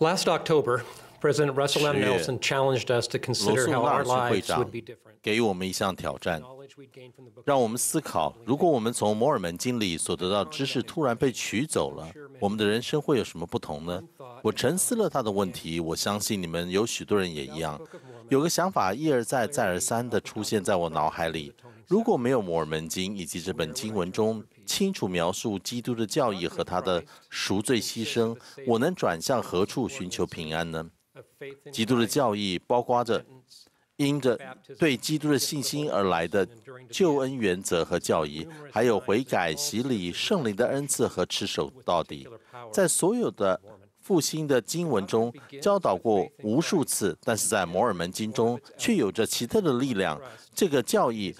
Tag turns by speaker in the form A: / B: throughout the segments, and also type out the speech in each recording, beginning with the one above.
A: Last October, President Russell M. Nelson challenged us to consider how our lives would be different.
B: 给予我们一项挑战，让我们思考：如果我们从摩尔门经里所得到知识突然被取走了，我们的人生会有什么不同呢？我沉思了他的问题，我相信你们有许多人也一样，有个想法一而再、再而三地出现在我脑海里：如果没有摩尔门经以及这本经文中清楚描述基督的教义和他的赎罪牺牲，我能转向何处寻求平安呢？基督的教义包括着因着对基督的信心而来的救恩原则和教义，还有悔改、洗礼、圣灵的恩赐和持守到底，在所有的复兴的经文中教导过无数次，但是在摩尔门经中却有着奇特的力量。这个教义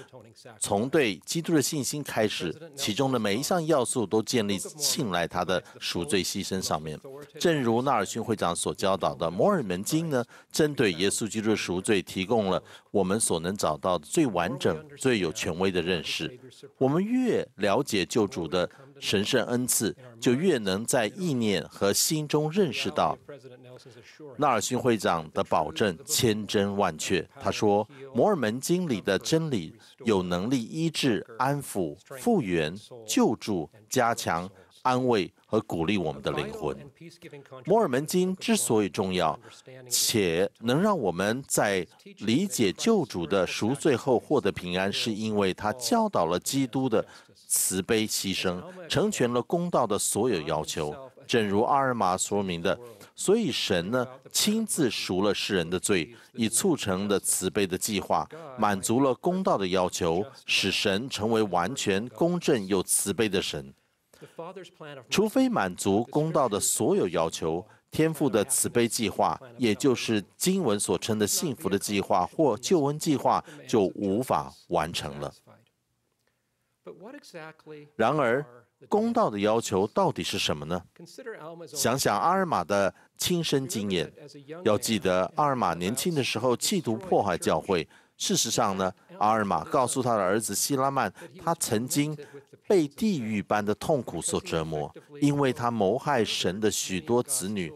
B: 从对基督的信心开始，其中的每一项要素都建立信赖他的赎罪牺牲上面。正如纳尔逊会长所教导的，摩尔门经呢，针对耶稣基督的赎罪提供了我们所能找到的最完整、最有权威的认识。我们越了解救主的神圣恩赐，就越能在意念和心中认识到纳尔逊会长的保证千真万确。他说，摩尔门经里的真理有能力医治、安抚、复原、救助、加强、安慰和鼓励我们的灵魂。摩尔门经之所以重要，且能让我们在理解救主的赎罪后获得平安，是因为他教导了基督的慈悲牺牲，成全了公道的所有要求。正如阿尔玛说明的。所以神呢，亲自赎了世人的罪，以促成的慈悲的计划，满足了公道的要求，使神成为完全公正又慈悲的神。除非满足公道的所有要求，天父的慈悲计划，也就是经文所称的幸福的计划或救恩计划，就无法完成了。然而，公道的要求到底是什么呢？想想阿尔玛的亲身经验，要记得阿尔玛年轻的时候企图破坏教会。事实上呢，阿尔玛告诉他的儿子希拉曼，他曾经被地狱般的痛苦所折磨，因为他谋害神的许多子女，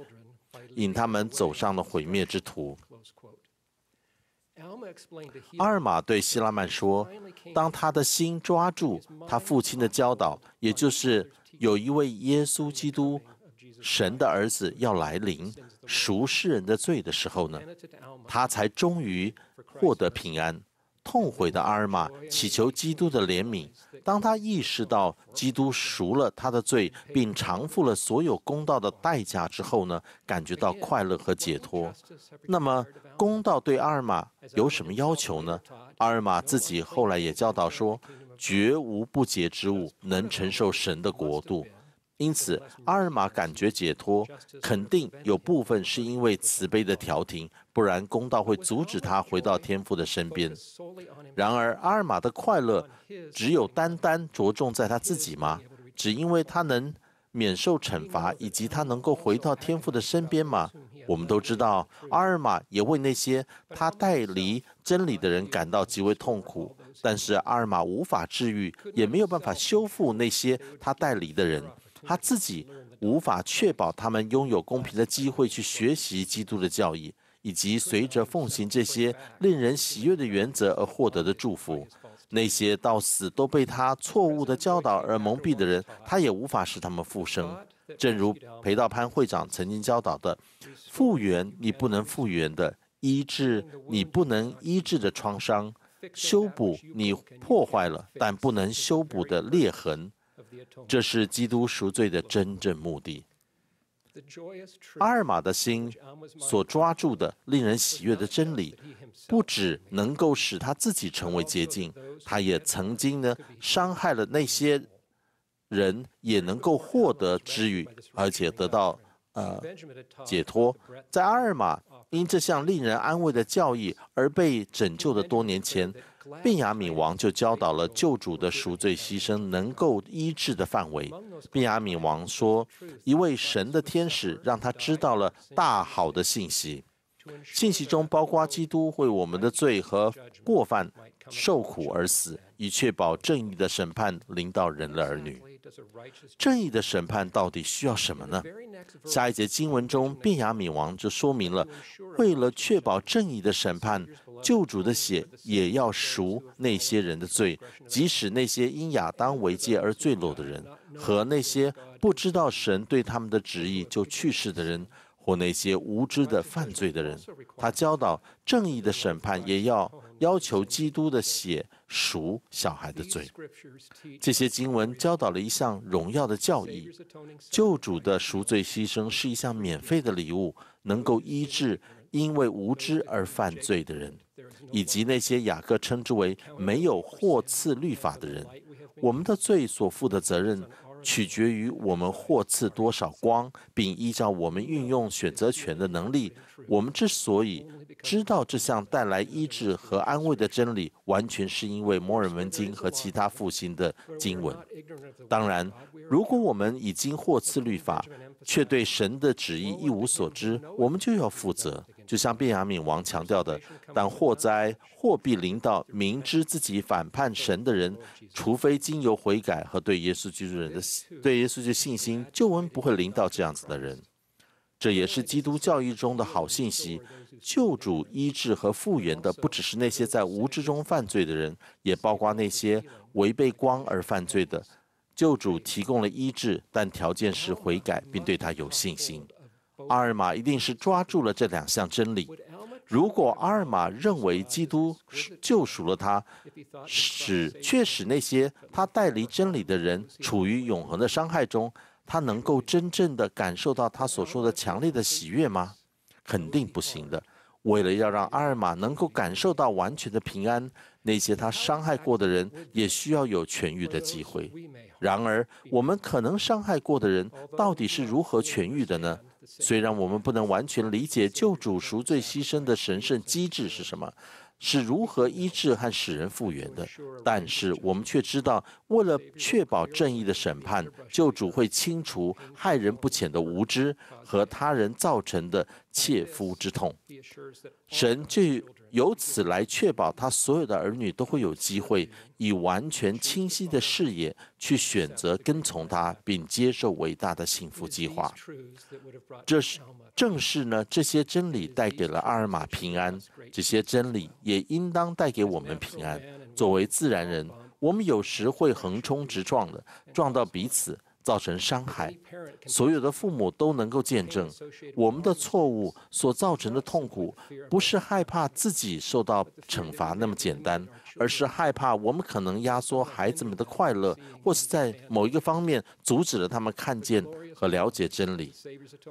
B: 引他们走上了毁灭之途。阿尔玛对希拉曼说：“当他的心抓住他父亲的教导，也就是有一位耶稣基督，神的儿子要来临，赎世人的罪的时候呢，他才终于获得平安。”痛悔的阿尔玛祈求基督的怜悯。当他意识到基督赎了他的罪，并偿付了所有公道的代价之后呢，感觉到快乐和解脱。那么，公道对阿尔玛有什么要求呢？阿尔玛自己后来也教导说，绝无不洁之物能承受神的国度。因此，阿尔玛感觉解脱，肯定有部分是因为慈悲的调停，不然公道会阻止他回到天父的身边。然而，阿尔玛的快乐只有单单着重在他自己吗？只因为他能免受惩罚，以及他能够回到天父的身边吗？我们都知道，阿尔玛也为那些他带离真理的人感到极为痛苦，但是阿尔玛无法治愈，也没有办法修复那些他带离的人。他自己无法确保他们拥有公平的机会去学习基督的教义，以及随着奉行这些令人喜悦的原则而获得的祝福。那些到死都被他错误的教导而蒙蔽的人，他也无法使他们复生。正如裴道潘会长曾经教导的：复原你不能复原的，医治你不能医治的创伤，修补你破坏了但不能修补的裂痕。这是基督赎罪的真正目的。阿尔玛的心所抓住的令人喜悦的真理，不只能够使他自己成为洁净，他也曾经呢伤害了那些人，也能够获得治愈，而且得到呃解脱。在阿尔玛因这项令人安慰的教义而被拯救的多年前。便雅敏王就教导了救主的赎罪牺牲能够医治的范围。便雅敏王说，一位神的天使让他知道了大好的信息，信息中包括基督为我们的罪和过犯受苦而死，以确保正义的审判临到人的儿女。正义的审判到底需要什么呢？下一节经文中，便雅敏王就说明了，为了确保正义的审判，救主的血也要赎那些人的罪，即使那些因亚当为戒而坠落的人，和那些不知道神对他们的旨意就去世的人。或那些无知的犯罪的人，他教导正义的审判，也要要求基督的血赎小孩的罪。这些经文教导了一项荣耀的教义：救主的赎罪牺牲是一项免费的礼物，能够医治因为无知而犯罪的人，以及那些雅各称之为没有获赐律法的人。我们的罪所负的责任，取决于我们获赐多少光，并依照我们运用选择权的能力。我们之所以知道这项带来医治和安慰的真理，完全是因为摩尔门经和其他复兴的经文。当然，如果我们已经获赐律法，却对神的旨意一无所知，我们就要负责。就像便雅敏王强调的，但祸灾祸必临到明知自己反叛神的人，除非经由悔改和对耶稣基督人的对耶稣基督信心，救恩不会临到这样子的人。这也是基督教义中的好信息：救主医治和复原的，不只是那些在无知中犯罪的人，也包括那些违背光而犯罪的。救主提供了医治，但条件是悔改并对他有信心。阿尔玛一定是抓住了这两项真理。如果阿尔玛认为基督救赎了他，使却使那些他带离真理的人处于永恒的伤害中，他能够真正的感受到他所说的强烈的喜悦吗？肯定不行的。为了要让阿尔玛能够感受到完全的平安，那些他伤害过的人也需要有痊愈的机会。然而，我们可能伤害过的人到底是如何痊愈的呢？虽然我们不能完全理解救主赎罪牺牲的神圣机制是什么，是如何医治和使人复原的，但是我们却知道，为了确保正义的审判，救主会清除害人不浅的无知和他人造成的切肤之痛。神就由此来确保他所有的儿女都会有机会以完全清晰的视野去选择跟从他，并接受伟大的幸福计划。这是正是呢，这些真理带给了阿尔玛平安，这些真理也应当带给我们平安。作为自然人，我们有时会横冲直撞的撞到彼此。造成伤害，所有的父母都能够见证，我们的错误所造成的痛苦，不是害怕自己受到惩罚那么简单，而是害怕我们可能压缩孩子们的快乐，或是在某一个方面阻止了他们看见和了解真理。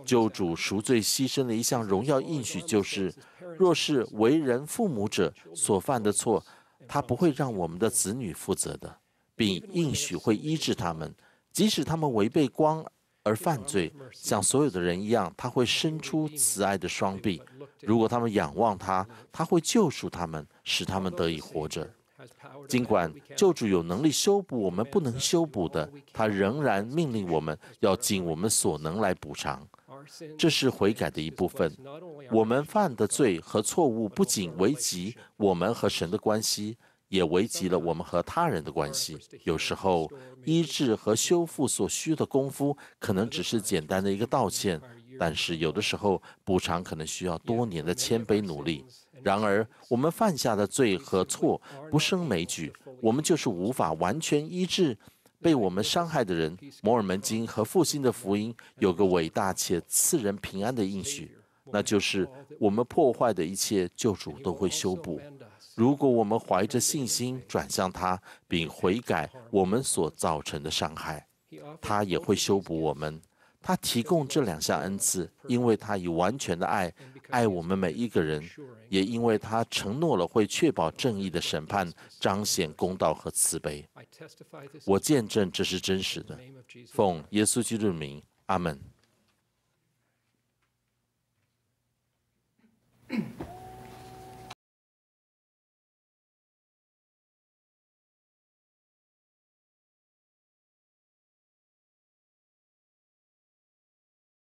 B: 救主赎罪牺牲的一项荣耀应许就是，若是为人父母者所犯的错，他不会让我们的子女负责的，并应许会医治他们。即使他们违背光而犯罪，像所有的人一样，他会伸出慈爱的双臂。如果他们仰望他，他会救赎他们，使他们得以活着。尽管救主有能力修补我们不能修补的，他仍然命令我们要尽我们所能来补偿。这是悔改的一部分。我们犯的罪和错误不仅危及我们和神的关系。也危及了我们和他人的关系。有时候，医治和修复所需的功夫可能只是简单的一个道歉，但是有的时候补偿可能需要多年的谦卑努力。然而，我们犯下的罪和错不胜枚举，我们就是无法完全医治被我们伤害的人。摩尔门经和复兴的福音有个伟大且赐人平安的应许，那就是我们破坏的一切，救主都会修补。如果我们怀着信心转向他，并悔改我们所造成的伤害，他也会修补我们。他提供这两项恩赐，因为他以完全的爱爱我们每一个人，也因为他承诺了会确保正义的审判，彰显公道和慈悲。我见证这是真实的。奉耶稣基督的名，阿门。